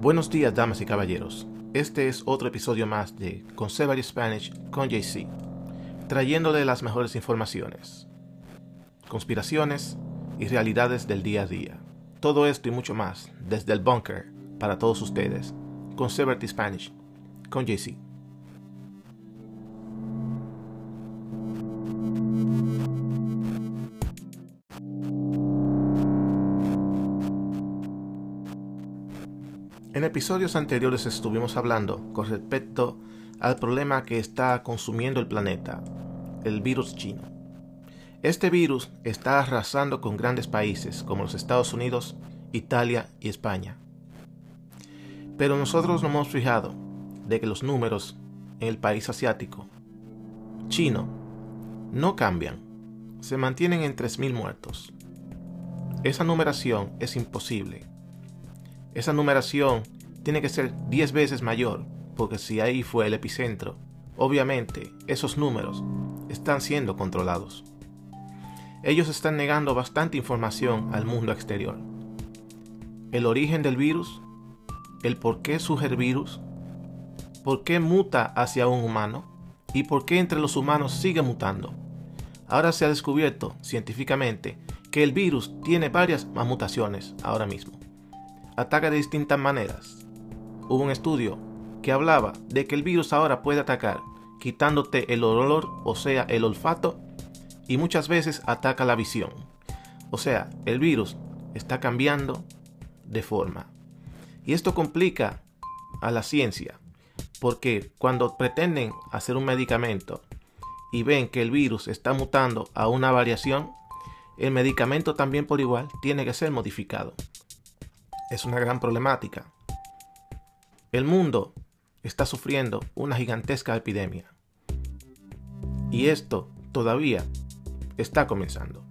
Buenos días, damas y caballeros. Este es otro episodio más de Conservative Spanish con JC, trayéndole las mejores informaciones, conspiraciones y realidades del día a día. Todo esto y mucho más desde el bunker para todos ustedes. Conservative Spanish con JC. En episodios anteriores estuvimos hablando con respecto al problema que está consumiendo el planeta, el virus chino. Este virus está arrasando con grandes países como los Estados Unidos, Italia y España. Pero nosotros nos hemos fijado de que los números en el país asiático, chino, no cambian, se mantienen en 3.000 muertos. Esa numeración es imposible esa numeración tiene que ser 10 veces mayor, porque si ahí fue el epicentro, obviamente esos números están siendo controlados. Ellos están negando bastante información al mundo exterior. El origen del virus, el por qué surge el virus, por qué muta hacia un humano y por qué entre los humanos sigue mutando. Ahora se ha descubierto científicamente que el virus tiene varias mutaciones ahora mismo ataca de distintas maneras. Hubo un estudio que hablaba de que el virus ahora puede atacar quitándote el olor, o sea, el olfato, y muchas veces ataca la visión. O sea, el virus está cambiando de forma. Y esto complica a la ciencia, porque cuando pretenden hacer un medicamento y ven que el virus está mutando a una variación, el medicamento también por igual tiene que ser modificado es una gran problemática. El mundo está sufriendo una gigantesca epidemia. Y esto todavía está comenzando.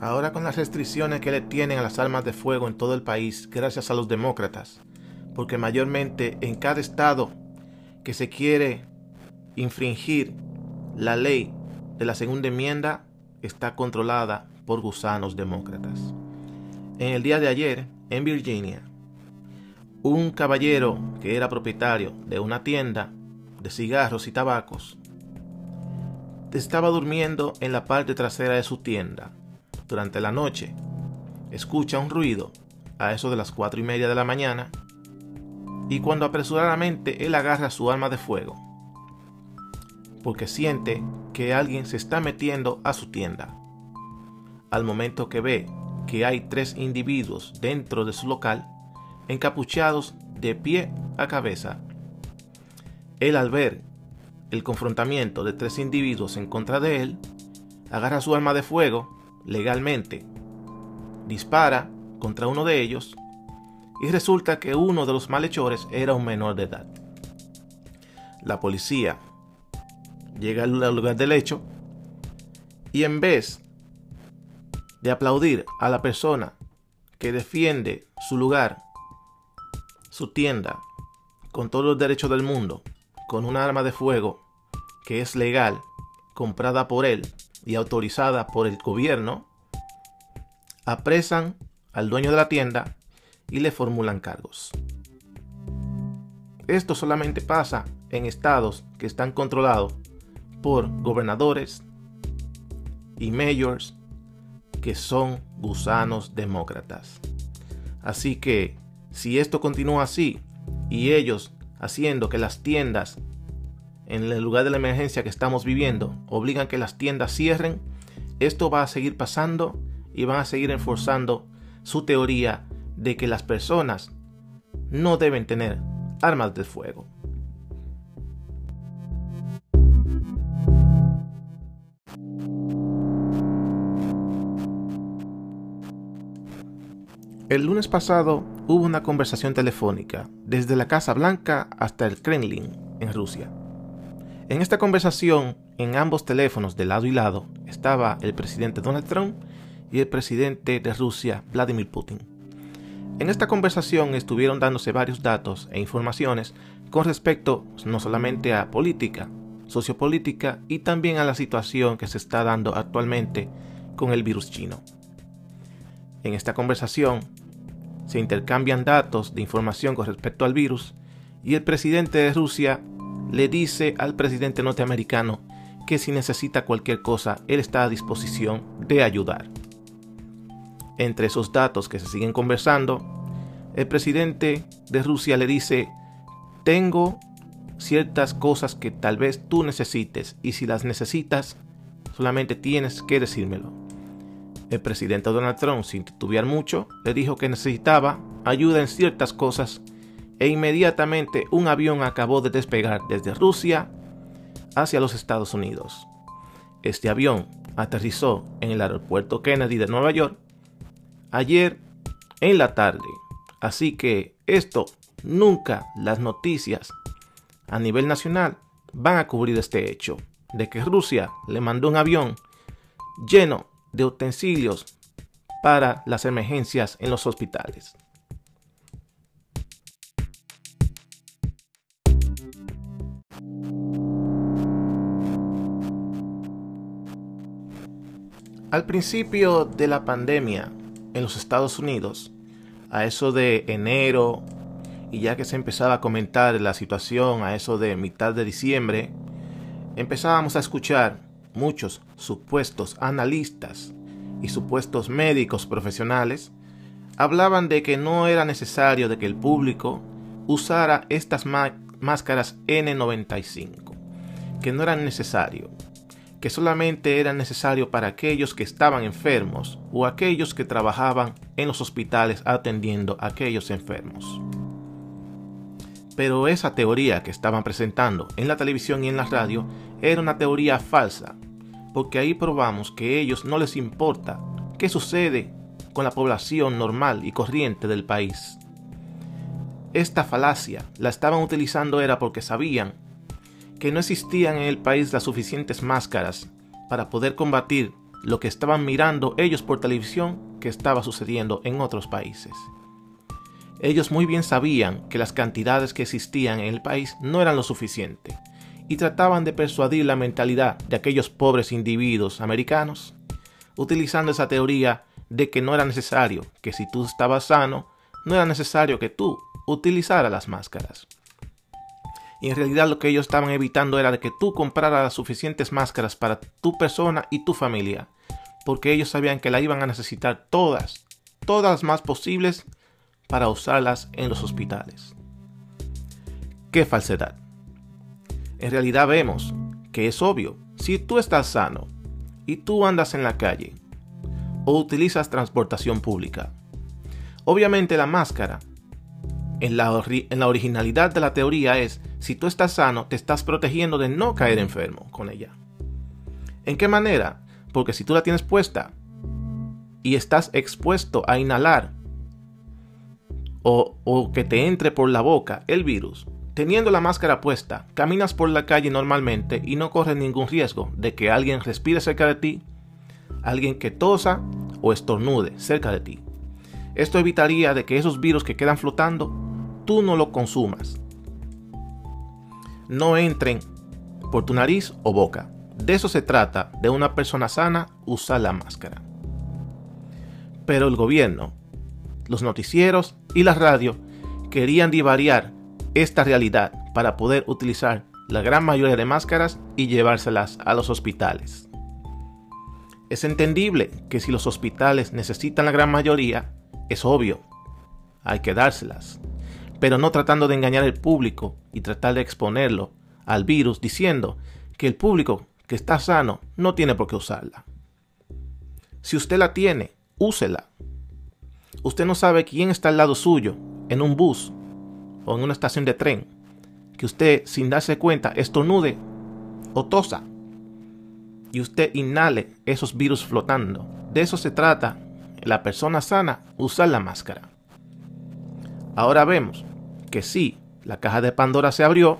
Ahora con las restricciones que le tienen a las armas de fuego en todo el país gracias a los demócratas, porque mayormente en cada estado que se quiere infringir la ley de la segunda enmienda está controlada por gusanos demócratas. En el día de ayer, en Virginia, un caballero que era propietario de una tienda de cigarros y tabacos estaba durmiendo en la parte trasera de su tienda. Durante la noche, escucha un ruido a eso de las cuatro y media de la mañana y cuando apresuradamente él agarra su arma de fuego porque siente que alguien se está metiendo a su tienda. Al momento que ve que hay tres individuos dentro de su local, encapuchados de pie a cabeza. Él al ver el confrontamiento de tres individuos en contra de él, agarra su arma de fuego legalmente, dispara contra uno de ellos y resulta que uno de los malhechores era un menor de edad. La policía llega al lugar del hecho y en vez de aplaudir a la persona que defiende su lugar, su tienda, con todos los derechos del mundo, con un arma de fuego que es legal, comprada por él y autorizada por el gobierno, apresan al dueño de la tienda y le formulan cargos. Esto solamente pasa en estados que están controlados por gobernadores y mayors que son gusanos demócratas. Así que si esto continúa así y ellos haciendo que las tiendas en el lugar de la emergencia que estamos viviendo obligan que las tiendas cierren, esto va a seguir pasando y van a seguir enforzando su teoría de que las personas no deben tener armas de fuego. El lunes pasado hubo una conversación telefónica desde la Casa Blanca hasta el Kremlin, en Rusia. En esta conversación, en ambos teléfonos de lado y lado, estaba el presidente Donald Trump y el presidente de Rusia, Vladimir Putin. En esta conversación estuvieron dándose varios datos e informaciones con respecto no solamente a política, sociopolítica y también a la situación que se está dando actualmente con el virus chino. En esta conversación se intercambian datos de información con respecto al virus y el presidente de Rusia le dice al presidente norteamericano que si necesita cualquier cosa, él está a disposición de ayudar. Entre esos datos que se siguen conversando, el presidente de Rusia le dice, tengo ciertas cosas que tal vez tú necesites y si las necesitas, solamente tienes que decírmelo. El presidente Donald Trump, sin titubear mucho, le dijo que necesitaba ayuda en ciertas cosas e inmediatamente un avión acabó de despegar desde Rusia hacia los Estados Unidos. Este avión aterrizó en el aeropuerto Kennedy de Nueva York ayer en la tarde. Así que esto nunca las noticias a nivel nacional van a cubrir este hecho de que Rusia le mandó un avión lleno de utensilios para las emergencias en los hospitales. Al principio de la pandemia en los Estados Unidos, a eso de enero, y ya que se empezaba a comentar la situación a eso de mitad de diciembre, empezábamos a escuchar muchos supuestos analistas y supuestos médicos profesionales hablaban de que no era necesario de que el público usara estas máscaras N95, que no era necesario, que solamente era necesario para aquellos que estaban enfermos o aquellos que trabajaban en los hospitales atendiendo a aquellos enfermos. Pero esa teoría que estaban presentando en la televisión y en la radio era una teoría falsa, porque ahí probamos que a ellos no les importa qué sucede con la población normal y corriente del país. Esta falacia la estaban utilizando era porque sabían que no existían en el país las suficientes máscaras para poder combatir lo que estaban mirando ellos por televisión que estaba sucediendo en otros países. Ellos muy bien sabían que las cantidades que existían en el país no eran lo suficiente y trataban de persuadir la mentalidad de aquellos pobres individuos americanos, utilizando esa teoría de que no era necesario, que si tú estabas sano, no era necesario que tú utilizaras las máscaras. Y en realidad lo que ellos estaban evitando era que tú compraras las suficientes máscaras para tu persona y tu familia. Porque ellos sabían que la iban a necesitar todas, todas las más posibles para usarlas en los hospitales. ¡Qué falsedad! En realidad vemos que es obvio, si tú estás sano y tú andas en la calle o utilizas transportación pública, obviamente la máscara en la, en la originalidad de la teoría es si tú estás sano, te estás protegiendo de no caer enfermo con ella. ¿En qué manera? Porque si tú la tienes puesta y estás expuesto a inhalar o, o, que te entre por la boca el virus, teniendo la máscara puesta, caminas por la calle normalmente y no corres ningún riesgo de que alguien respire cerca de ti, alguien que tosa o estornude cerca de ti. Esto evitaría de que esos virus que quedan flotando, tú no lo consumas no entren por tu nariz o boca. De eso se trata, de una persona sana usar la máscara. Pero el gobierno, los noticieros y la radio querían divariar esta realidad para poder utilizar la gran mayoría de máscaras y llevárselas a los hospitales. Es entendible que si los hospitales necesitan la gran mayoría, es obvio, hay que dárselas pero no tratando de engañar al público y tratar de exponerlo al virus diciendo que el público que está sano no tiene por qué usarla. Si usted la tiene, úsela. Usted no sabe quién está al lado suyo, en un bus o en una estación de tren, que usted sin darse cuenta estornude o tosa y usted inhale esos virus flotando. De eso se trata la persona sana usar la máscara. Ahora vemos que sí, la caja de Pandora se abrió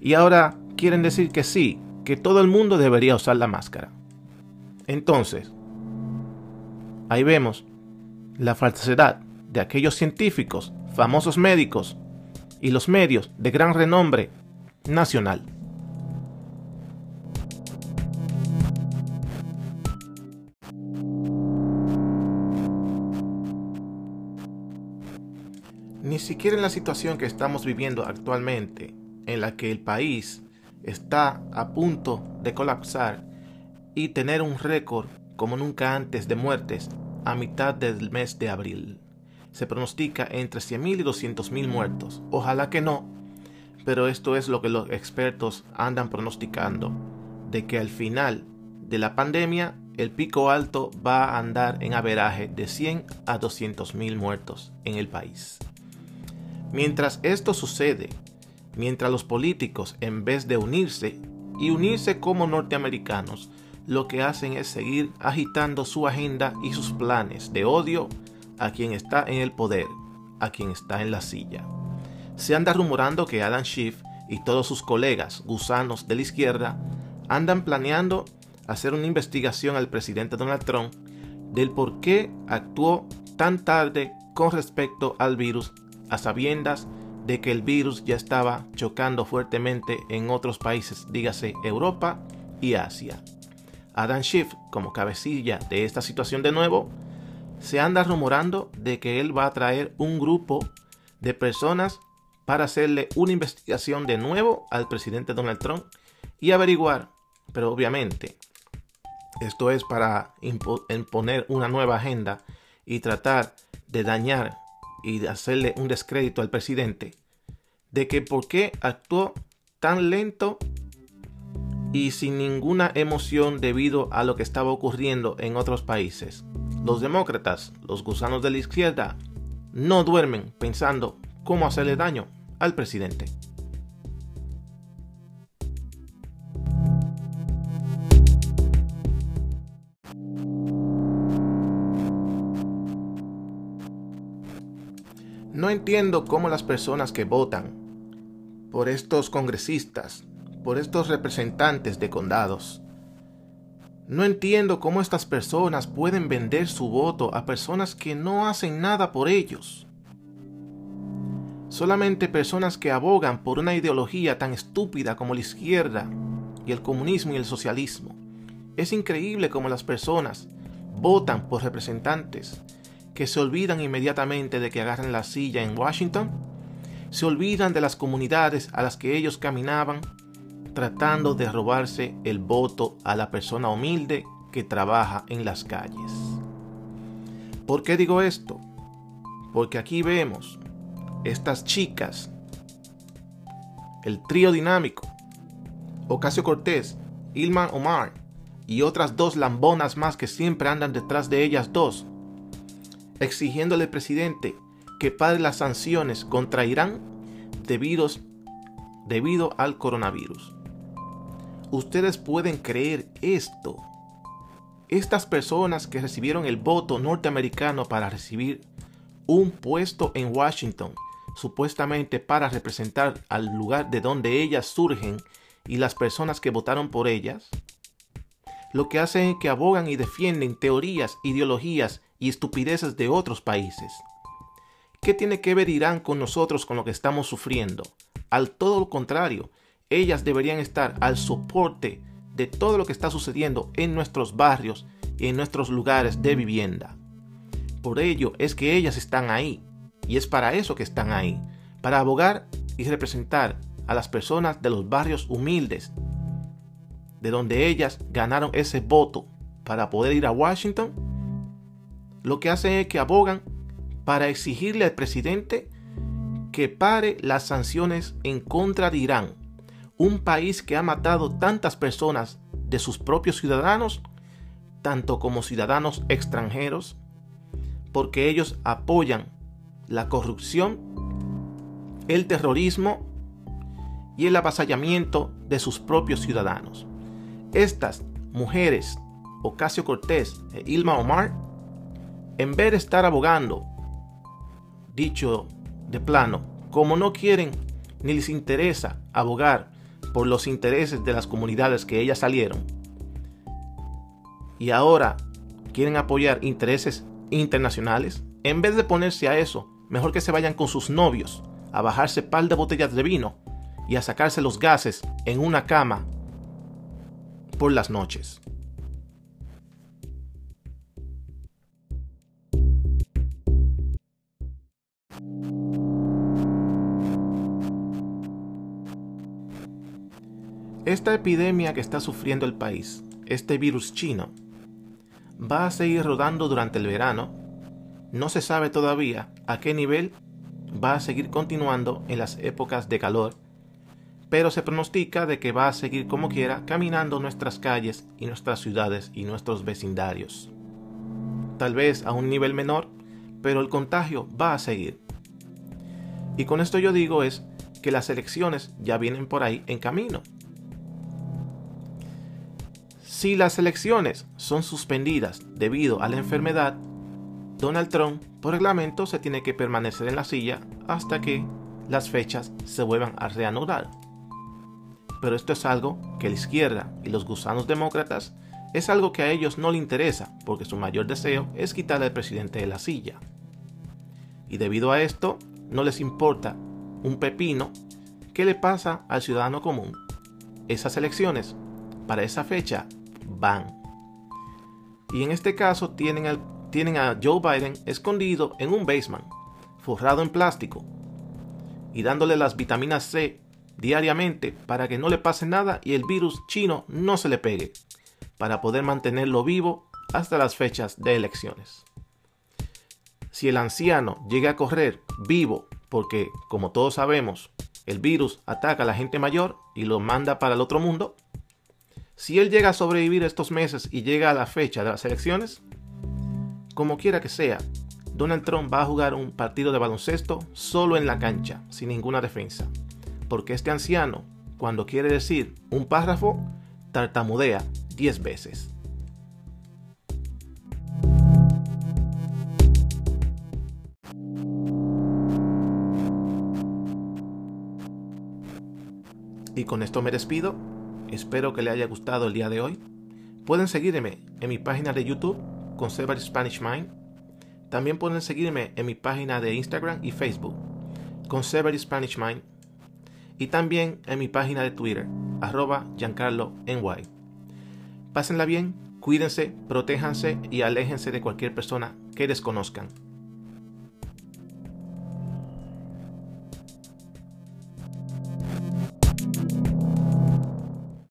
y ahora quieren decir que sí, que todo el mundo debería usar la máscara. Entonces, ahí vemos la falsedad de aquellos científicos, famosos médicos y los medios de gran renombre nacional. Ni siquiera en la situación que estamos viviendo actualmente, en la que el país está a punto de colapsar y tener un récord como nunca antes de muertes a mitad del mes de abril. Se pronostica entre 100.000 y 200.000 muertos. Ojalá que no, pero esto es lo que los expertos andan pronosticando, de que al final de la pandemia el pico alto va a andar en averaje de 100 a 200.000 muertos en el país. Mientras esto sucede, mientras los políticos en vez de unirse y unirse como norteamericanos, lo que hacen es seguir agitando su agenda y sus planes de odio a quien está en el poder, a quien está en la silla. Se anda rumorando que Adam Schiff y todos sus colegas gusanos de la izquierda andan planeando hacer una investigación al presidente Donald Trump del por qué actuó tan tarde con respecto al virus a sabiendas de que el virus ya estaba chocando fuertemente en otros países, dígase Europa y Asia. Adam Schiff, como cabecilla de esta situación de nuevo, se anda rumorando de que él va a traer un grupo de personas para hacerle una investigación de nuevo al presidente Donald Trump y averiguar, pero obviamente esto es para imponer una nueva agenda y tratar de dañar y de hacerle un descrédito al presidente, de que por qué actuó tan lento y sin ninguna emoción debido a lo que estaba ocurriendo en otros países. Los demócratas, los gusanos de la izquierda, no duermen pensando cómo hacerle daño al presidente. No entiendo cómo las personas que votan por estos congresistas por estos representantes de condados. No entiendo cómo estas personas pueden vender su voto a personas que no hacen nada por ellos. Solamente personas que abogan por una ideología tan estúpida como la izquierda y el comunismo y el socialismo. Es increíble cómo las personas votan por representantes que se olvidan inmediatamente de que agarran la silla en Washington, se olvidan de las comunidades a las que ellos caminaban tratando de robarse el voto a la persona humilde que trabaja en las calles. ¿Por qué digo esto? Porque aquí vemos estas chicas, el trío dinámico, Ocasio Cortés, Ilman Omar y otras dos lambonas más que siempre andan detrás de ellas dos, exigiéndole al presidente que pague las sanciones contra Irán debido, debido al coronavirus. Ustedes pueden creer esto. Estas personas que recibieron el voto norteamericano para recibir un puesto en Washington, supuestamente para representar al lugar de donde ellas surgen y las personas que votaron por ellas, lo que hacen es que abogan y defienden teorías, ideologías y estupideces de otros países. ¿Qué tiene que ver Irán con nosotros con lo que estamos sufriendo? Al todo lo contrario, ellas deberían estar al soporte de todo lo que está sucediendo en nuestros barrios y en nuestros lugares de vivienda. Por ello es que ellas están ahí y es para eso que están ahí, para abogar y representar a las personas de los barrios humildes, de donde ellas ganaron ese voto para poder ir a Washington. Lo que hacen es que abogan para exigirle al presidente que pare las sanciones en contra de Irán un país que ha matado tantas personas de sus propios ciudadanos, tanto como ciudadanos extranjeros, porque ellos apoyan la corrupción, el terrorismo y el avasallamiento de sus propios ciudadanos. Estas mujeres, Ocasio Cortés e Ilma Omar, en vez de estar abogando, dicho de plano, como no quieren ni les interesa abogar por los intereses de las comunidades que ellas salieron y ahora quieren apoyar intereses internacionales, En vez de ponerse a eso, mejor que se vayan con sus novios a bajarse par de botellas de vino y a sacarse los gases en una cama por las noches. Esta epidemia que está sufriendo el país, este virus chino, va a seguir rodando durante el verano. No se sabe todavía a qué nivel va a seguir continuando en las épocas de calor, pero se pronostica de que va a seguir como quiera caminando nuestras calles y nuestras ciudades y nuestros vecindarios. Tal vez a un nivel menor, pero el contagio va a seguir. Y con esto yo digo es que las elecciones ya vienen por ahí en camino. Si las elecciones son suspendidas debido a la enfermedad, Donald Trump, por reglamento, se tiene que permanecer en la silla hasta que las fechas se vuelvan a reanudar. Pero esto es algo que la izquierda y los gusanos demócratas es algo que a ellos no les interesa, porque su mayor deseo es quitar al presidente de la silla. Y debido a esto, no les importa un pepino qué le pasa al ciudadano común. Esas elecciones, para esa fecha, van. Y en este caso tienen, tienen a Joe Biden escondido en un basement, forrado en plástico, y dándole las vitaminas C diariamente para que no le pase nada y el virus chino no se le pegue, para poder mantenerlo vivo hasta las fechas de elecciones. Si el anciano llega a correr vivo, porque como todos sabemos, el virus ataca a la gente mayor y lo manda para el otro mundo, si él llega a sobrevivir estos meses y llega a la fecha de las elecciones, como quiera que sea, Donald Trump va a jugar un partido de baloncesto solo en la cancha, sin ninguna defensa. Porque este anciano, cuando quiere decir un párrafo, tartamudea 10 veces. Y con esto me despido. Espero que le haya gustado el día de hoy. Pueden seguirme en mi página de YouTube, Conservative Spanish Mind. También pueden seguirme en mi página de Instagram y Facebook, Conservative Spanish Mind. Y también en mi página de Twitter, arroba GiancarloNY. Pásenla bien, cuídense, protéjanse y aléjense de cualquier persona que desconozcan.